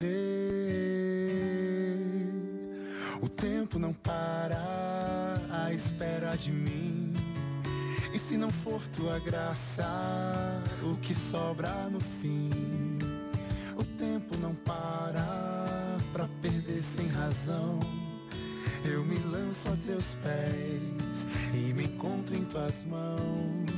O tempo não para à espera de mim. E se não for tua graça, o que sobra no fim? O tempo não para pra perder sem razão. Eu me lanço a teus pés e me encontro em tuas mãos.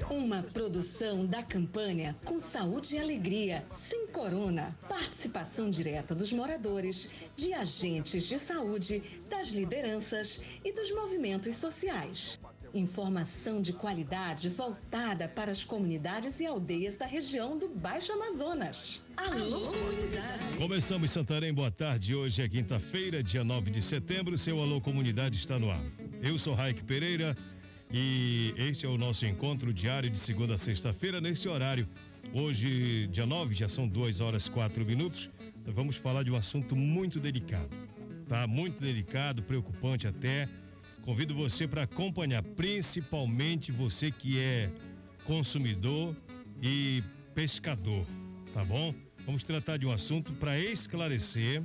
Uma produção da campanha Com Saúde e Alegria, sem corona. Participação direta dos moradores, de agentes de saúde, das lideranças e dos movimentos sociais. Informação de qualidade voltada para as comunidades e aldeias da região do Baixo Amazonas. Alô, comunidade! Começamos Santarém, boa tarde. Hoje é quinta-feira, dia 9 de setembro. Seu Alô Comunidade está no ar. Eu sou Raik Pereira e este é o nosso encontro diário de segunda a sexta-feira, nesse horário. Hoje, dia 9, já são duas horas quatro minutos. Nós vamos falar de um assunto muito delicado, tá? Muito delicado, preocupante até. Convido você para acompanhar, principalmente você que é consumidor e pescador, tá bom? Vamos tratar de um assunto para esclarecer,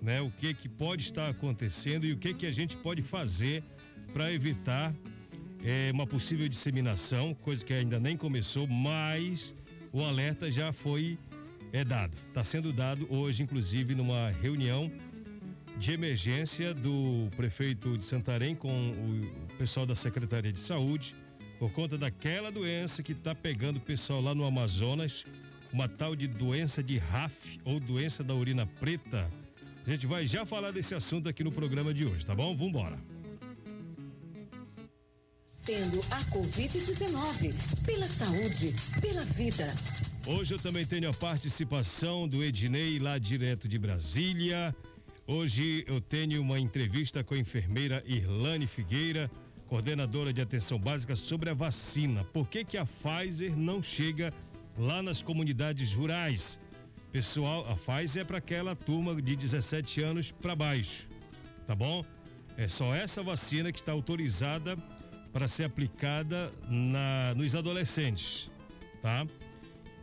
né, o que que pode estar acontecendo e o que que a gente pode fazer para evitar eh, uma possível disseminação, coisa que ainda nem começou, mas o alerta já foi é dado. Está sendo dado hoje, inclusive, numa reunião de emergência do prefeito de Santarém com o pessoal da Secretaria de Saúde por conta daquela doença que está pegando o pessoal lá no Amazonas, uma tal de doença de RAF ou doença da urina preta. A gente vai já falar desse assunto aqui no programa de hoje, tá bom? Vambora. Tendo a Covid-19, pela saúde, pela vida. Hoje eu também tenho a participação do Ednei lá direto de Brasília. Hoje eu tenho uma entrevista com a enfermeira Irlane Figueira, coordenadora de atenção básica sobre a vacina. Por que que a Pfizer não chega lá nas comunidades rurais? Pessoal, a Pfizer é para aquela turma de 17 anos para baixo, tá bom? É só essa vacina que está autorizada para ser aplicada na nos adolescentes, tá?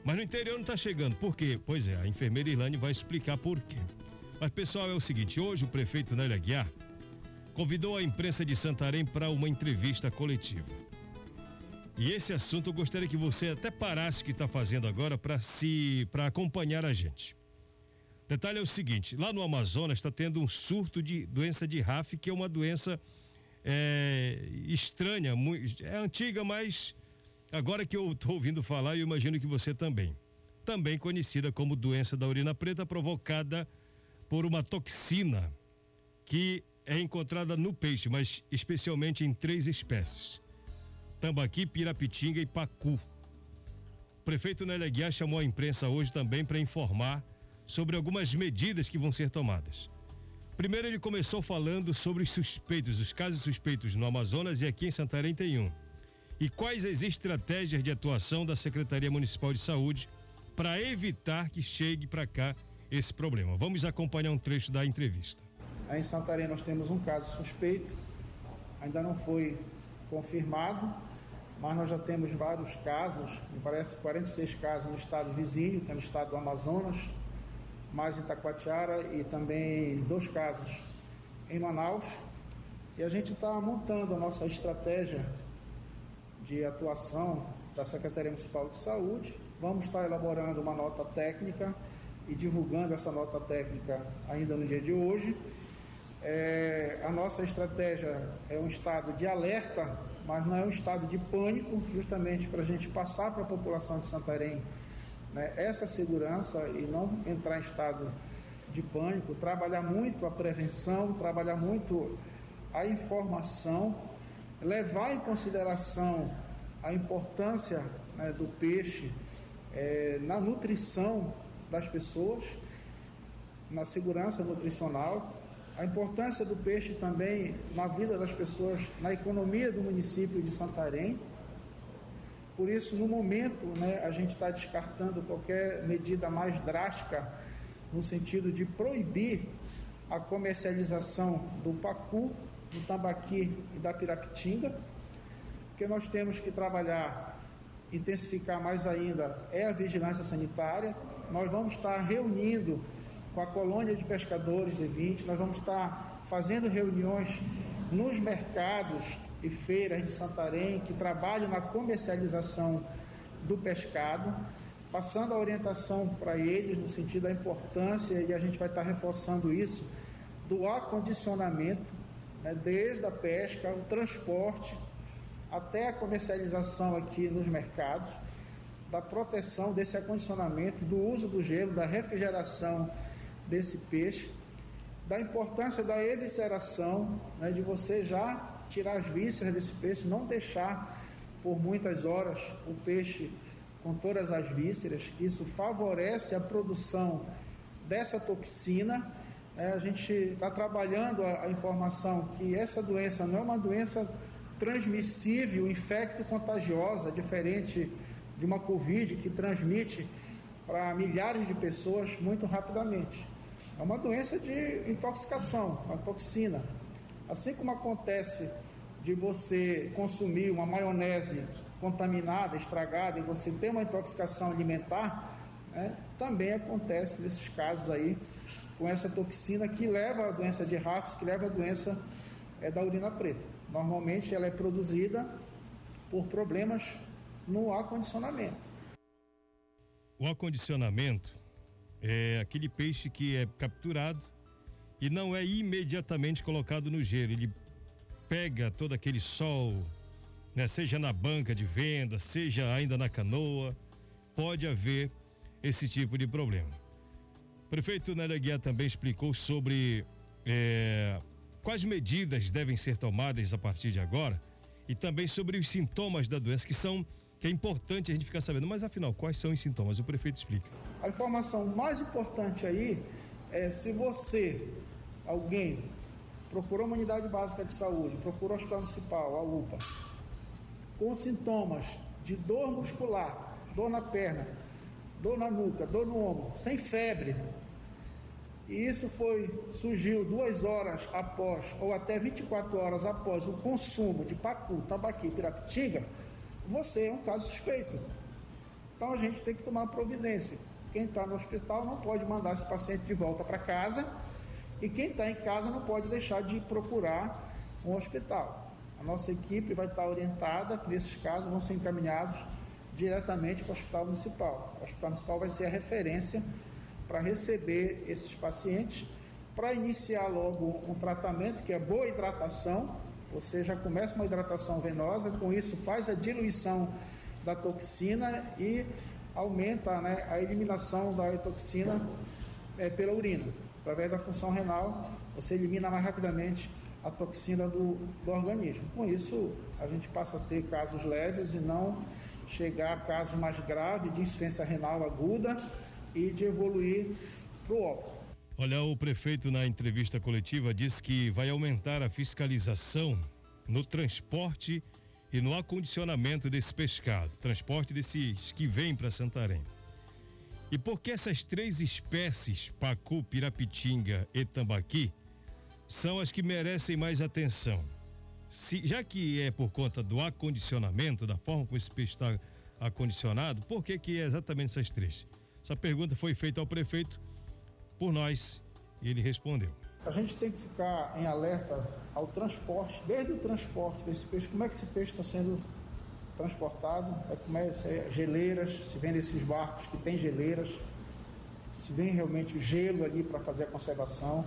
Mas no interior não está chegando. Por quê? Pois é, a enfermeira Irlane vai explicar por quê. Mas pessoal, é o seguinte, hoje o prefeito Nélio Aguiar convidou a imprensa de Santarém para uma entrevista coletiva. E esse assunto eu gostaria que você até parasse o que está fazendo agora para se para acompanhar a gente. Detalhe é o seguinte, lá no Amazonas está tendo um surto de doença de RAF, que é uma doença é, estranha, é antiga, mas agora que eu estou ouvindo falar, eu imagino que você também. Também conhecida como doença da urina preta, provocada por uma toxina que é encontrada no peixe, mas especialmente em três espécies: tambaqui, pirapitinga e pacu. O prefeito Nélio Aguiar chamou a imprensa hoje também para informar sobre algumas medidas que vão ser tomadas. Primeiro ele começou falando sobre os suspeitos, os casos suspeitos no Amazonas e aqui em Santarém tem um. E quais as estratégias de atuação da Secretaria Municipal de Saúde para evitar que chegue para cá esse problema. Vamos acompanhar um trecho da entrevista. Aí em Santarém nós temos um caso suspeito, ainda não foi confirmado, mas nós já temos vários casos, me parece 46 casos no estado vizinho, que é no estado do Amazonas, mais em Itacoatiara e também dois casos em Manaus. E a gente está montando a nossa estratégia de atuação da Secretaria Municipal de Saúde. Vamos estar elaborando uma nota técnica e divulgando essa nota técnica ainda no dia de hoje. É, a nossa estratégia é um estado de alerta, mas não é um estado de pânico, justamente para a gente passar para a população de Santarém né, essa segurança e não entrar em estado de pânico, trabalhar muito a prevenção, trabalhar muito a informação, levar em consideração a importância né, do peixe é, na nutrição das pessoas, na segurança nutricional, a importância do peixe também na vida das pessoas, na economia do município de Santarém. Por isso, no momento, né, a gente está descartando qualquer medida mais drástica no sentido de proibir a comercialização do pacu, do tambaqui e da pirapitinga, porque nós temos que trabalhar, intensificar mais ainda, é a vigilância sanitária. Nós vamos estar reunindo com a colônia de pescadores e 20, nós vamos estar fazendo reuniões nos mercados e feiras de Santarém que trabalham na comercialização do pescado passando a orientação para eles no sentido da importância, e a gente vai estar reforçando isso, do acondicionamento, né, desde a pesca, o transporte, até a comercialização aqui nos mercados, da proteção desse acondicionamento, do uso do gelo, da refrigeração desse peixe, da importância da evisceração, né, de você já tirar as vísceras desse peixe, não deixar por muitas horas o peixe com todas as vísceras, que isso favorece a produção dessa toxina. É, a gente está trabalhando a, a, informação que essa doença não é uma doença transmissível, infecto-contagiosa, diferente de uma Covid que transmite para milhares de pessoas muito rapidamente. É uma doença de intoxicação, uma toxina. Assim como acontece de você consumir uma maionese contaminada, estragada, e você tem uma intoxicação alimentar, né, também acontece nesses casos aí com essa toxina que leva à doença de Raffs, que leva à doença é, da urina preta. Normalmente ela é produzida por problemas no acondicionamento. O acondicionamento é aquele peixe que é capturado e não é imediatamente colocado no gelo. Ele pega todo aquele sol, né? Seja na banca de venda, seja ainda na canoa, pode haver esse tipo de problema. O prefeito Nélia Guiar também explicou sobre é, quais medidas devem ser tomadas a partir de agora e também sobre os sintomas da doença que são que é importante a gente ficar sabendo. Mas afinal, quais são os sintomas? O prefeito explica. A informação mais importante aí é se você, alguém, procurou uma unidade básica de saúde, procurou o hospital municipal, a UPA, com sintomas de dor muscular, dor na perna, dor na nuca, dor no ombro, sem febre, e isso foi surgiu duas horas após, ou até 24 horas após o consumo de pacu, tambaqui, pirapitinga, você é um caso suspeito. Então a gente tem que tomar providência. Quem está no hospital não pode mandar esse paciente de volta para casa e quem está em casa não pode deixar de procurar um hospital. A nossa equipe vai estar orientada que nesses casos vão ser encaminhados diretamente para o Hospital Municipal. O Hospital Municipal vai ser a referência para receber esses pacientes, para iniciar logo um tratamento que é boa hidratação, você já começa uma hidratação venosa, com isso faz a diluição da toxina e aumenta né, a eliminação da toxina é, pela urina. Através da função renal, você elimina mais rapidamente a toxina do, do organismo. Com isso, a gente passa a ter casos leves e não chegar a casos mais graves de insuficiência renal aguda e de evoluir para o óbito. Olha, o prefeito na entrevista coletiva disse que vai aumentar a fiscalização no transporte e no acondicionamento desse pescado, transporte desses que vêm para Santarém. E por que essas três espécies, pacu, pirapitinga e tambaqui, são as que merecem mais atenção. Se, já que é por conta do acondicionamento, da forma como esse peixe está acondicionado, por que, que é exatamente essas três? Essa pergunta foi feita ao prefeito por nós e ele respondeu. A gente tem que ficar em alerta ao transporte, desde o transporte desse peixe, como é que esse peixe está sendo transportado, é como é, geleiras, se vem desses barcos que tem geleiras, se vem realmente o gelo ali para fazer a conservação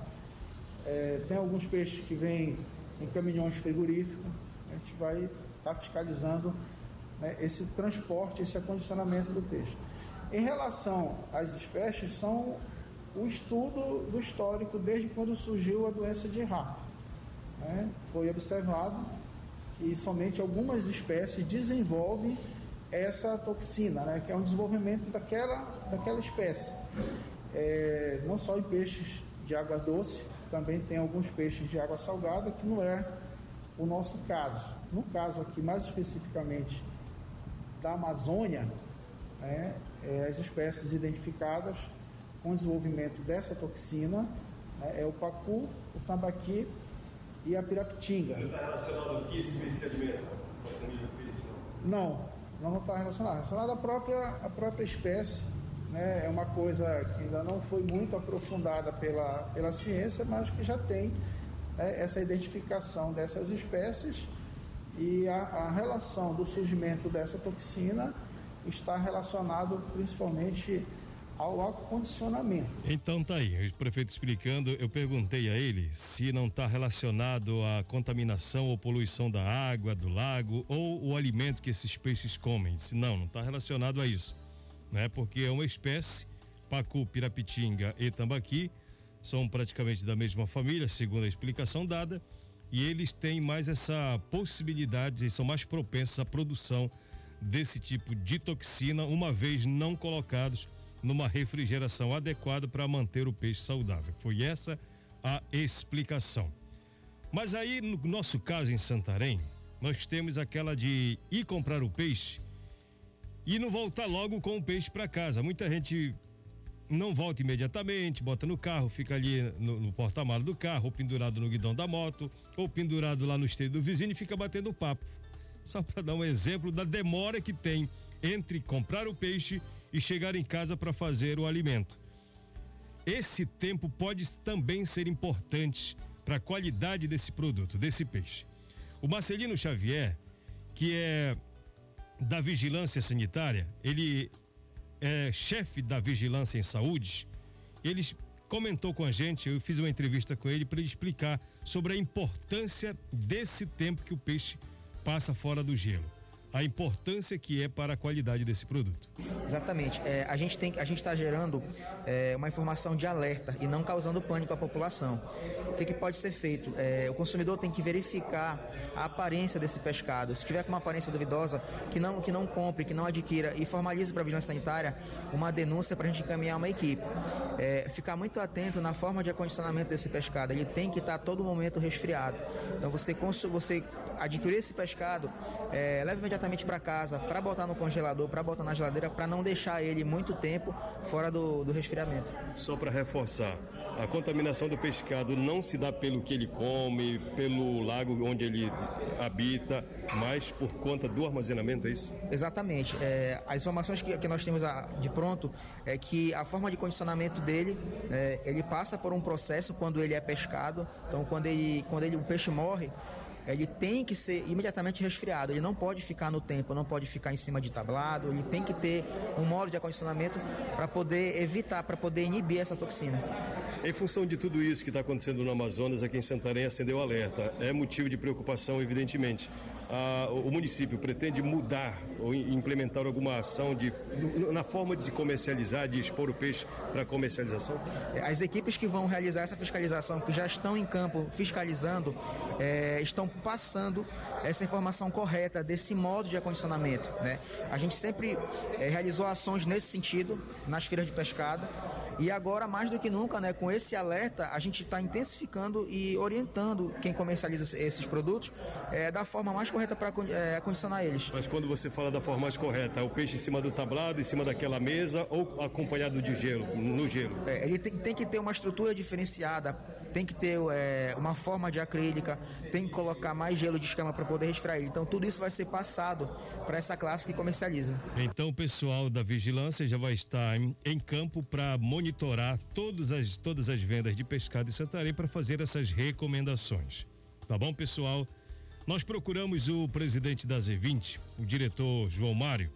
É, tem alguns peixes que vêm em caminhões frigoríficos. A gente vai estar tá fiscalizando né, esse transporte, esse acondicionamento do peixe. Em relação às espécies, são o estudo do histórico desde quando surgiu a doença de RAF. Né? Foi observado que somente algumas espécies desenvolvem essa toxina, né? que é um desenvolvimento daquela, daquela espécie. É, não só em peixes de água doce, também tem alguns peixes de água salgada, que não é o nosso caso. No caso aqui, mais especificamente da Amazônia, né, é, as espécies identificadas com desenvolvimento dessa toxina né, é o pacu, o tambaqui e a pirapitinga. Não está relacionado ao que esse alimenta? Não, não está relacionado. Relacionado à própria, à própria espécie. Né, é uma coisa que ainda não foi muito aprofundada pela, pela ciência, mas que já tem né, essa identificação dessas espécies e a, a relação do surgimento dessa toxina está relacionado principalmente ao acondicionamento. Então tá aí, o prefeito explicando, eu perguntei a ele se não está relacionado à contaminação ou poluição da água, do lago ou o alimento que esses peixes comem. Se não, não está relacionado a isso, né? Porque é uma espécie, pacu, pirapitinga e tambaqui, são praticamente da mesma família, segundo a explicação dada, e eles têm mais essa possibilidade, são mais propensos à produção desse tipo de toxina, uma vez não colocados numa refrigeração adequada para manter o peixe saudável. Foi essa a explicação. Mas aí, no nosso caso em Santarém, nós temos aquela de ir comprar o peixe e não voltar logo com o peixe para casa. Muita gente não volta imediatamente, bota no carro, fica ali no, no porta-malas do carro, ou pendurado no guidão da moto, ou pendurado lá no esteio do vizinho e fica batendo papo. Só para dar um exemplo da demora que tem entre comprar o peixe e chegar em casa para fazer o alimento. Esse tempo pode também ser importante para a qualidade desse produto, desse peixe. O Marcelino Xavier, que é da Vigilância Sanitária, ele é chefe da Vigilância em Saúde, ele comentou com a gente, eu fiz uma entrevista com ele para ele explicar sobre a importância desse tempo que o peixe passa fora do gelo a importância que é para a qualidade desse produto. Exatamente. É, a gente tem, a gente está gerando é, uma informação de alerta e não causando pânico à população. O que, que pode ser feito? É, o consumidor tem que verificar a aparência desse pescado. Se tiver com uma aparência duvidosa, que não, que não compre, que não adquira e formalize para a vigilância sanitária uma denúncia para a gente encaminhar uma equipe. É, ficar muito atento na forma de acondicionamento desse pescado. Ele tem que estar tá todo momento resfriado. Então você, você adquirir esse pescado, é, leve imediatamente para casa, para botar no congelador, para botar na geladeira, para não deixar ele muito tempo fora do, do resfriamento. Só para reforçar, a contaminação do pescado não se dá pelo que ele come, pelo lago onde ele habita, mas por conta do armazenamento, é isso? Exatamente. É, as informações que, que nós temos a, de pronto é que a forma de condicionamento dele, é, ele passa por um processo quando ele é pescado. Então, quando ele, quando ele, o peixe morre, ele tem que ser imediatamente resfriado, ele não pode ficar no tempo, não pode ficar em cima de tablado, ele tem que ter um modo de acondicionamento para poder evitar, para poder inibir essa toxina. Em função de tudo isso que está acontecendo no Amazonas, aqui em Santarém acendeu alerta. É motivo de preocupação, evidentemente. Ah, o município pretende mudar ou implementar alguma ação de, na forma de se comercializar, de expor o peixe para comercialização? As equipes que vão realizar essa fiscalização, que já estão em campo fiscalizando, é, estão passando essa informação correta desse modo de acondicionamento. Né? A gente sempre é, realizou ações nesse sentido nas feiras de pescado e agora, mais do que nunca, né, com esse alerta, a gente está intensificando e orientando quem comercializa esses produtos é, da forma mais correta para é, acondicionar eles. Mas quando você fala da forma mais correta, é o peixe em cima do tablado, em cima daquela mesa ou acompanhado de gelo, no gelo? É, ele tem, tem, que ter uma estrutura diferenciada, tem que ter é, uma forma de acrílica, tem que colocar mais gelo de escama para poder resfriar. Então tudo isso vai ser passado para essa classe que comercializa. Então o pessoal da vigilância já vai estar em, em campo para monitorar monitorar todas as, todas as vendas de pescado em Santarém para fazer essas recomendações. Tá bom, pessoal? Nós procuramos o presidente da Z20, o diretor João Mário,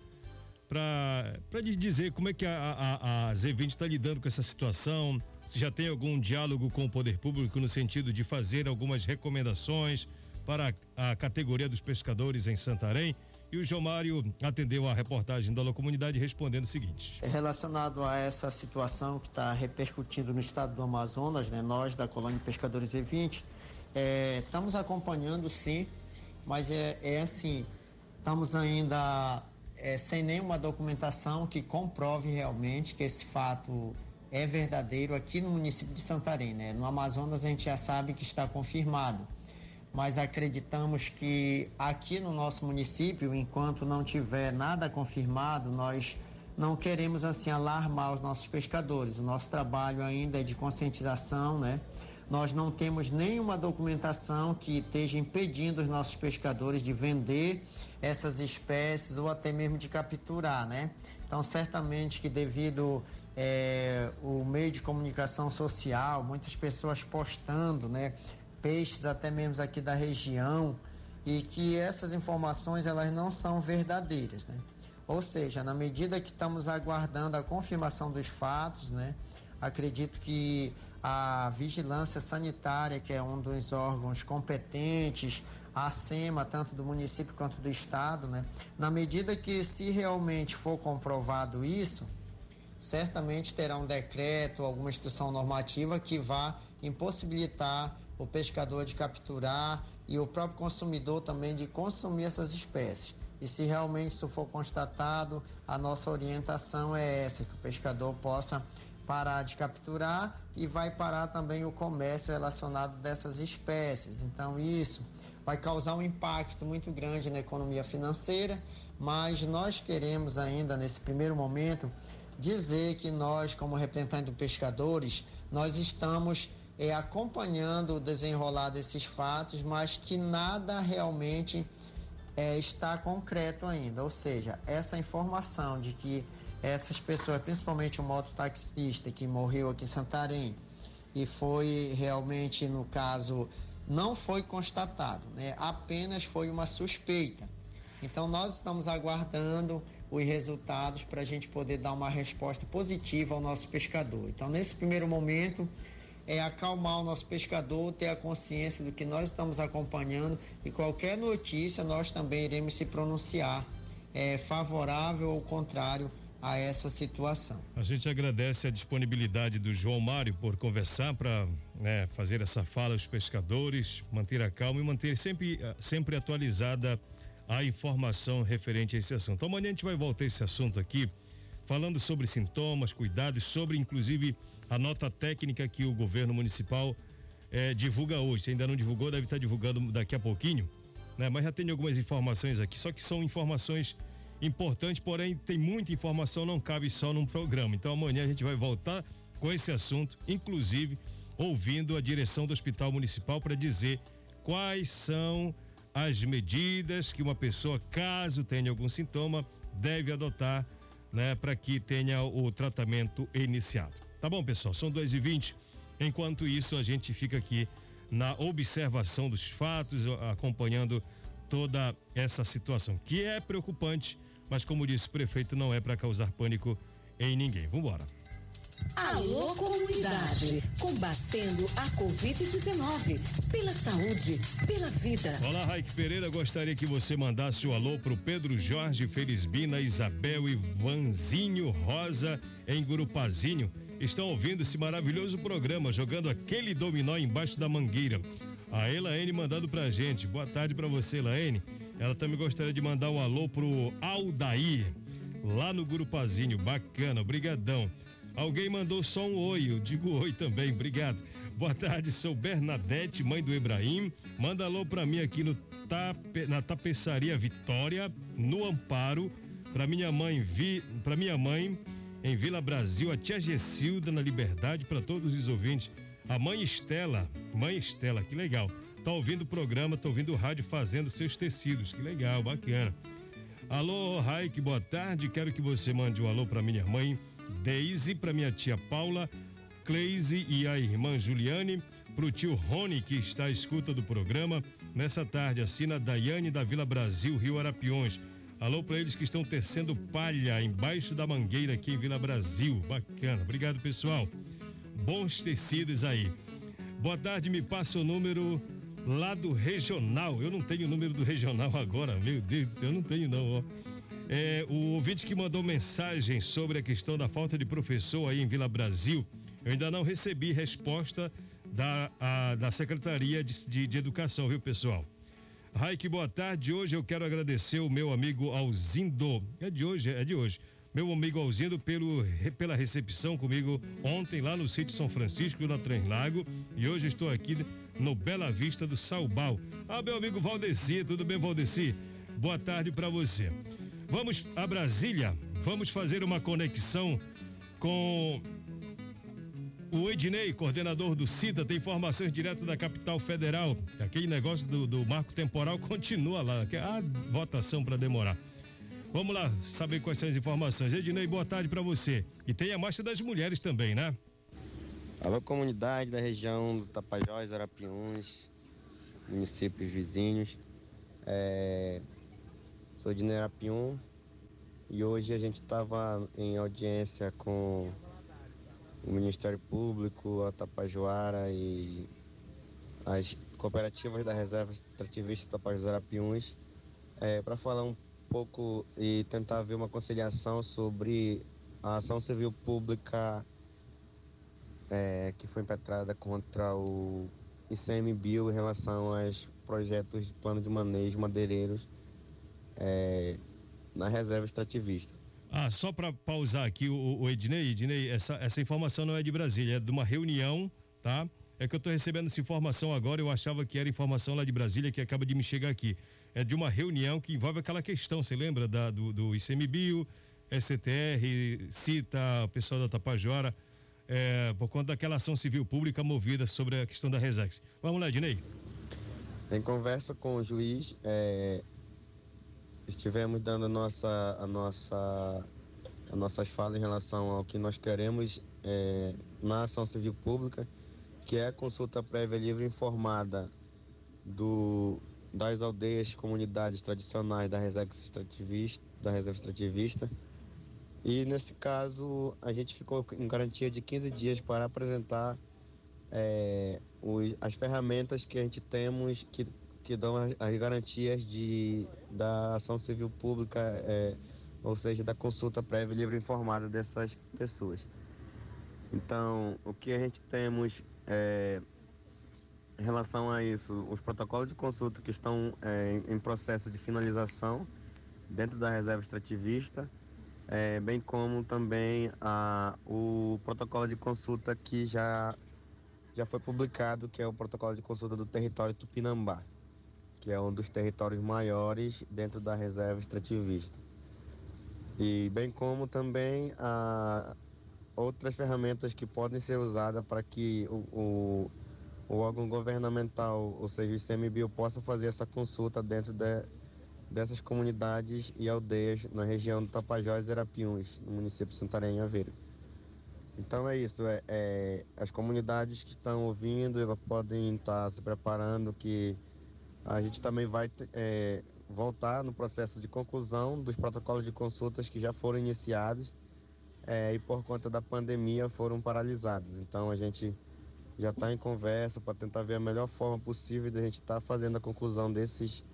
para dizer como é que a, a, a Z20 está lidando com essa situação, se já tem algum diálogo com o poder público no sentido de fazer algumas recomendações para a categoria dos pescadores em Santarém. E o João Mário atendeu a reportagem da Comunidade respondendo o seguinte: é Relacionado a essa situação que está repercutindo no estado do Amazonas, né, nós da Colônia Pescadores E20, é, estamos acompanhando sim, mas é, é assim, estamos ainda é, sem nenhuma documentação que comprove realmente que esse fato é verdadeiro aqui no município de Santarém. Né? No Amazonas a gente já sabe que está confirmado, mas acreditamos que aqui no nosso município, enquanto não tiver nada confirmado, nós não queremos assim alarmar os nossos pescadores. O nosso trabalho ainda é de conscientização, né? Nós não temos nenhuma documentação que esteja impedindo os nossos pescadores de vender essas espécies ou até mesmo de capturar, né? Então, certamente que devido é, o meio de comunicação social, muitas pessoas postando, né, peixes até mesmo aqui da região e que essas informações elas não são verdadeiras, né? Ou seja, na medida que estamos aguardando a confirmação dos fatos, né, acredito que a vigilância sanitária, que é um dos órgãos competentes, a SEMA, tanto do município quanto do estado, né, na medida que se realmente for comprovado isso, certamente terá um decreto, alguma instrução normativa que vá impossibilitar o pescador de capturar e o próprio consumidor também de consumir essas espécies. E se realmente isso for constatado, a nossa orientação é essa, que o pescador possa parar de capturar e vai parar também o comércio relacionado dessas espécies. Então isso vai causar um impacto muito grande na economia financeira, mas nós queremos ainda nesse primeiro momento dizer que nós, como representante dos pescadores, nós estamos é, acompanhando o desenrolar desses fatos, mas que nada realmente é, está concreto ainda. Ou seja, essa informação de que essas pessoas, principalmente o mototaxista que morreu aqui em Santarém, e foi realmente, no caso, não foi constatado, né? apenas foi uma suspeita. Então, nós estamos aguardando os resultados para a gente poder dar uma resposta positiva ao nosso pescador. Então, nesse primeiro momento, é acalmar o nosso pescador, ter a consciência do que nós estamos acompanhando e qualquer notícia nós também iremos se pronunciar é, favorável ou contrário a essa situação. A gente agradece a disponibilidade do João Mário por conversar para né, fazer essa fala aos pescadores, manter a calma e manter sempre, sempre atualizada a informação referente a esse assunto. Então, amanhã a gente vai voltar a esse assunto aqui, falando sobre sintomas, cuidados, sobre inclusive a nota técnica que o governo municipal eh, divulga hoje. Se ainda não divulgou, deve estar divulgando daqui a pouquinho, né? Mas já tem algumas informações aqui, só que são informações importantes, porém tem muita informação, não cabe só num programa. Então amanhã a gente vai voltar com esse assunto, inclusive ouvindo a direção do Hospital Municipal para dizer quais são as medidas que uma pessoa, caso tenha algum sintoma, deve adotar, né, para que tenha o tratamento iniciado. Tá bom, pessoal? São 2 e 20 Enquanto isso, a gente fica aqui na observação dos fatos, acompanhando toda essa situação, que é preocupante, mas como disse o prefeito, não é para causar pânico em ninguém. Vamos embora. Alô Comunidade, combatendo a Covid-19, pela saúde, pela vida. Olá, Raik Pereira, gostaria que você mandasse o alô pro Pedro Jorge Felizbina, Isabel e Vanzinho Rosa em Gurupazinho. Estão ouvindo esse maravilhoso programa, jogando aquele dominó embaixo da mangueira. A Elaine mandando pra gente. Boa tarde para você, Elaine. Ela também gostaria de mandar um alô pro Aldair, lá no Gurupazinho. Bacana, brigadão. Alguém mandou só um oi, eu digo oi também, obrigado. Boa tarde, sou Bernadette, mãe do Ibrahim. Manda alô pra mim aqui no tape, na tapeçaria Vitória, no Amparo, pra minha mãe, vi, pra minha mãe em Vila Brasil, a tia Gessilda na Liberdade, para todos os ouvintes. A mãe Estela, mãe Estela, que legal. Tá ouvindo o programa, tá ouvindo o rádio fazendo seus tecidos, que legal, bacana. Alô, Raik, boa tarde. Quero que você mande um alô para minha mãe Deise, para minha tia Paula, Cleise e a irmã Juliane, para o tio Rony, que está à escuta do programa. Nessa tarde, assina Daiane da Vila Brasil, Rio Arapiões. Alô para eles que estão tecendo palha embaixo da mangueira aqui em Vila Brasil. Bacana. Obrigado, pessoal. bons tecidos aí. Boa tarde, me passa o número lá do regional. Eu não tenho o número do regional agora, meu Deus do céu, eu não tenho não, ó. É, o ouvinte que mandou mensagem sobre a questão da falta de professor aí em Vila Brasil, eu ainda não recebi resposta da, a, da Secretaria de, de, de Educação, viu, pessoal? Raik, boa tarde. Hoje eu quero agradecer o meu amigo Alzindo. É de hoje, é de hoje. Meu amigo Alzindo pelo, pela recepção comigo ontem lá no sítio São Francisco, na Translago. E hoje estou aqui no Bela Vista do Saubal. Ah, meu amigo Valdeci, tudo bem, Valdeci? Boa tarde para você. Vamos a Brasília, vamos fazer uma conexão com o Ednei, coordenador do CIDA, tem informações direto da capital federal. Aquele negócio do, do marco temporal continua lá, que a votação para demorar. Vamos lá saber quais são as informações. Ednei, boa tarde para você. E tem a Marcha das Mulheres também, né? Alô, comunidade da região do Tapajós, Arapiuns, municípios vizinhos. É... Sou de Arapium e hoje a gente estava em audiência com o Ministério Público, a Tapajoara e as cooperativas da Reserva Extrativista Tapajós Arapiuns é, para falar um pouco e tentar ver uma conciliação sobre a ação civil pública é, que foi impetrada contra o ICMBio em relação aos projetos de plano de manejo madeireiros é, na reserva extrativista. Ah, só para pausar aqui o, o Ednei, Ednei, essa, essa informação não é de Brasília, é de uma reunião, tá? É que eu estou recebendo essa informação agora, eu achava que era informação lá de Brasília que acaba de me chegar aqui. É de uma reunião que envolve aquela questão, você lembra da, do, do ICMBio, STR, CITA, o pessoal da Tapajora, é, por conta daquela ação civil pública movida sobre a questão da Resex. Vamos lá, Ednei. Em conversa com o juiz, é, estivemos dando a nossa, a nossa, as nossas falas em relação ao que nós queremos é, na ação civil pública, que é a consulta prévia livre informada do, das aldeias, comunidades tradicionais da reserva extrativista, da reserva extrativista. E nesse caso a gente ficou em garantia de 15 dias para apresentar é, os, as ferramentas que a gente temos que que dão as, as garantias de, da ação civil pública, é, ou seja, da consulta prévia livre informada dessas pessoas. Então, o que a gente temos é, em relação a isso, os protocolos de consulta que estão é, em, em processo de finalização dentro da reserva extrativista, é, bem como também a, o protocolo de consulta que já, já foi publicado, que é o protocolo de consulta do território Tupinambá que é um dos territórios maiores dentro da reserva extrativista. E bem como também a outras ferramentas que podem ser usadas para que o, o, o, órgão governamental, ou seja, o ICMBio, possa fazer essa consulta dentro de, dessas comunidades e aldeias na região do Tapajós e Arapiuns, no município de Santarém, Aveiro. Então é isso, é, é, as comunidades que estão ouvindo, elas podem estar se preparando que a gente também vai é, voltar no processo de conclusão dos protocolos de consultas que já foram iniciados é, e por conta da pandemia foram paralisados. Então a gente já está em conversa para tentar ver a melhor forma possível de a gente estar tá fazendo a conclusão desses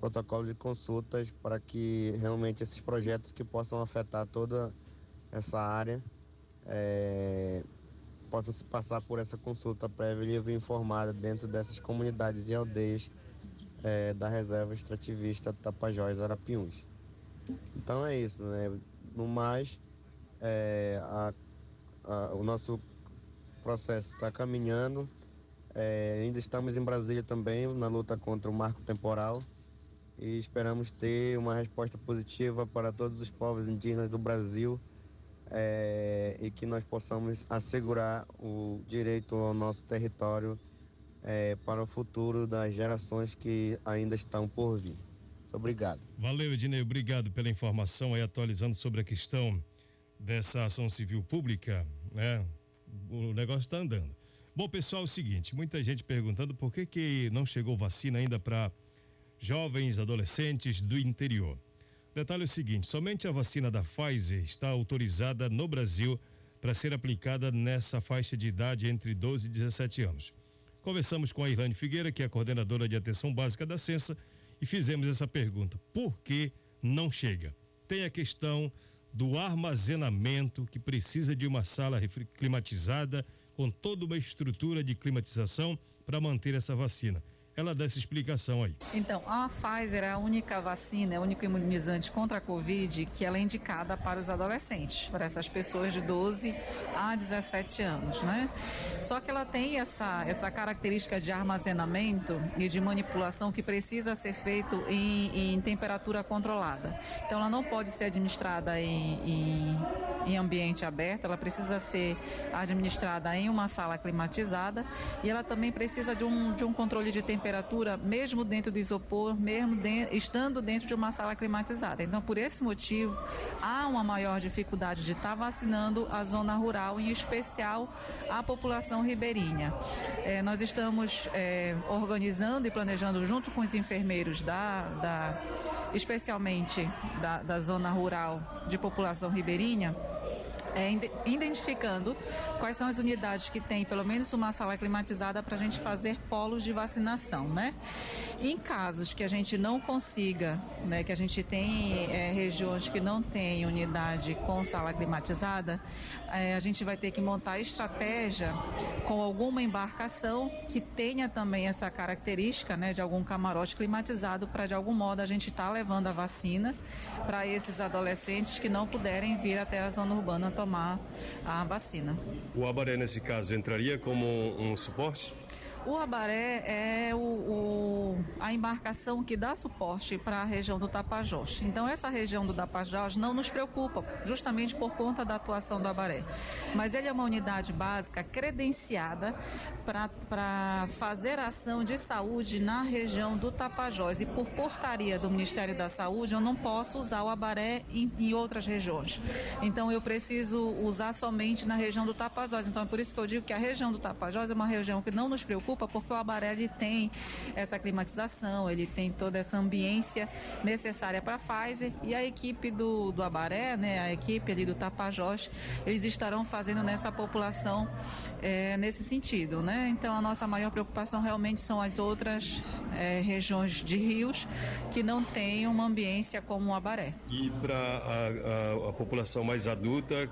protocolos de consultas para que realmente esses projetos que possam afetar toda essa área é, possam se passar por essa consulta prévia e informada dentro dessas comunidades e aldeias é, da reserva extrativista Tapajós Arapiuns. Então é isso, né? No mais, é, a, a, o nosso processo está caminhando. É, ainda estamos em Brasília também na luta contra o marco temporal e esperamos ter uma resposta positiva para todos os povos indígenas do Brasil é, e que nós possamos assegurar o direito ao nosso território é, para o futuro das gerações que ainda estão por vir. Muito obrigado. Valeu, Ednei. Obrigado pela informação aí, atualizando sobre a questão dessa ação civil pública, né? O negócio está andando. Bom, pessoal, é o seguinte, muita gente perguntando por que que não chegou vacina ainda para jovens, adolescentes do interior. Detalhe é o seguinte, somente a vacina da Pfizer está autorizada no Brasil para ser aplicada nessa faixa de idade entre 12 e 17 anos. Conversamos com a Irlane Figueira, que é a coordenadora de atenção básica da Censa, e fizemos essa pergunta: por que não chega? Tem a questão do armazenamento, que precisa de uma sala climatizada, com toda uma estrutura de climatização para manter essa vacina ela dá essa explicação aí. Então, a Pfizer é a única vacina, é o único imunizante contra a Covid que ela é indicada para os adolescentes, para essas pessoas de 12 a 17 anos, né? Só que ela tem essa, essa característica de armazenamento e de manipulação que precisa ser feito em, em temperatura controlada. Então, ela não pode ser administrada em, em, em ambiente aberto, ela precisa ser administrada em uma sala climatizada e ela também precisa de um, de um controle de temperatura temperatura, mesmo dentro do isopor, mesmo de, estando dentro de uma sala climatizada. Então, por esse motivo, há uma maior dificuldade de estar vacinando a zona rural, em especial a população ribeirinha. É, nós estamos é, organizando e planejando junto com os enfermeiros da, da especialmente da, da zona rural de população ribeirinha, é, identificando quais são as unidades que têm pelo menos uma sala climatizada para a gente fazer polos de vacinação, né? Em casos que a gente não consiga, né, que a gente tem é, regiões que não tem unidade com sala climatizada, é, a gente vai ter que montar estratégia com alguma embarcação que tenha também essa característica, né, de algum camarote climatizado para de algum modo a gente estar tá levando a vacina para esses adolescentes que não puderem vir até a zona urbana tomar a vacina. O Abaré, nesse caso, entraria como um suporte? O Abaré é o, o, a embarcação que dá suporte para a região do Tapajós. Então, essa região do Tapajós não nos preocupa, justamente por conta da atuação do Abaré. Mas ele é uma unidade básica credenciada para fazer ação de saúde na região do Tapajós. E por portaria do Ministério da Saúde, eu não posso usar o Abaré em, em outras regiões. Então, eu preciso usar somente na região do Tapajós. Então, é por isso que eu digo que a região do Tapajós é uma região que não nos preocupa porque o Abaré ele tem essa climatização, ele tem toda essa ambiência necessária para a Pfizer e a equipe do, do Abaré, né, a equipe ali do Tapajós, eles estarão fazendo nessa população é, nesse sentido, né? Então a nossa maior preocupação realmente são as outras é, regiões de rios que não têm uma ambiência como o Abaré. E para a, a, a população mais adulta,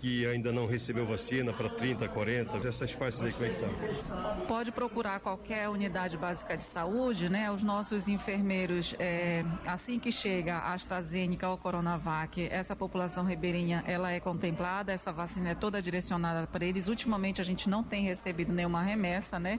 que ainda não recebeu vacina para 30, 40, essas faixas aí como é que tá? Pode procurar qualquer unidade básica de saúde, né? Os nossos enfermeiros, é, assim que chega a AstraZeneca ou Coronavac, essa população ribeirinha, ela é contemplada, essa vacina é toda direcionada para eles. Ultimamente a gente não tem recebido nenhuma remessa, né?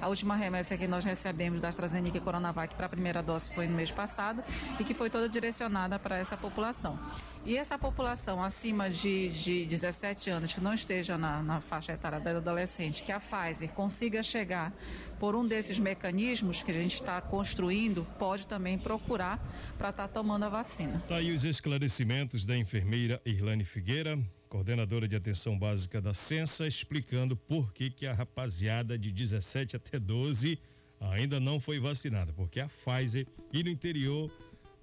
A última remessa que nós recebemos da AstraZeneca e Coronavac para a primeira dose foi no mês passado e que foi toda direcionada para essa população. E essa população acima de, de 17 anos que não esteja na, na faixa etária da adolescente, que a Pfizer consiga chegar por um desses mecanismos que a gente está construindo, pode também procurar para estar tá tomando a vacina. Tá aí os esclarecimentos da enfermeira Irlane Figueira, coordenadora de atenção básica da Censa, explicando por que, que a rapaziada de 17 até 12 ainda não foi vacinada, porque a Pfizer e no interior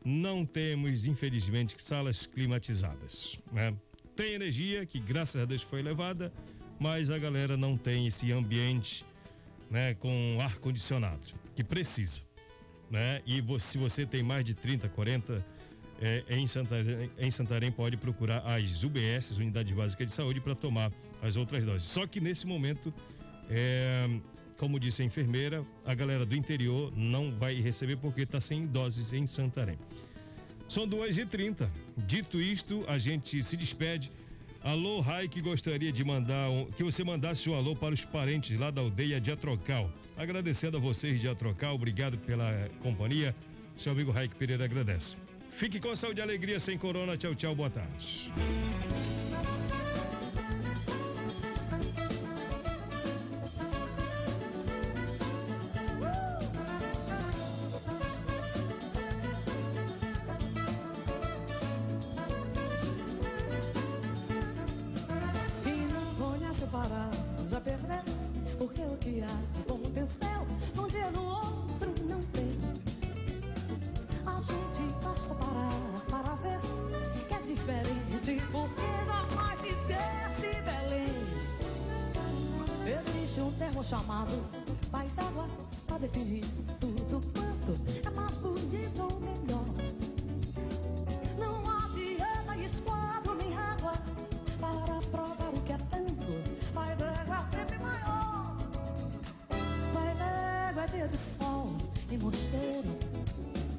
não temos, infelizmente, salas climatizadas. Né? Tem energia, que graças a Deus foi elevada, mas a galera não tem esse ambiente né, com ar condicionado, que precisa. Né? E se você tem mais de 30, 40 é, em, Santarém, em Santarém, pode procurar as UBS, Unidade Básica de Saúde, para tomar as outras doses. Só que nesse momento, é, como disse a enfermeira, a galera do interior não vai receber porque está sem doses em Santarém. São duas e trinta. Dito isto, a gente se despede. Alô, Rai, que gostaria de mandar um, que você mandasse um alô para os parentes lá da aldeia de Atrocal. Agradecendo a vocês de Atrocal, obrigado pela companhia. Seu amigo Raik Pereira agradece. Fique com saúde e alegria sem corona. Tchau, tchau, boa tarde.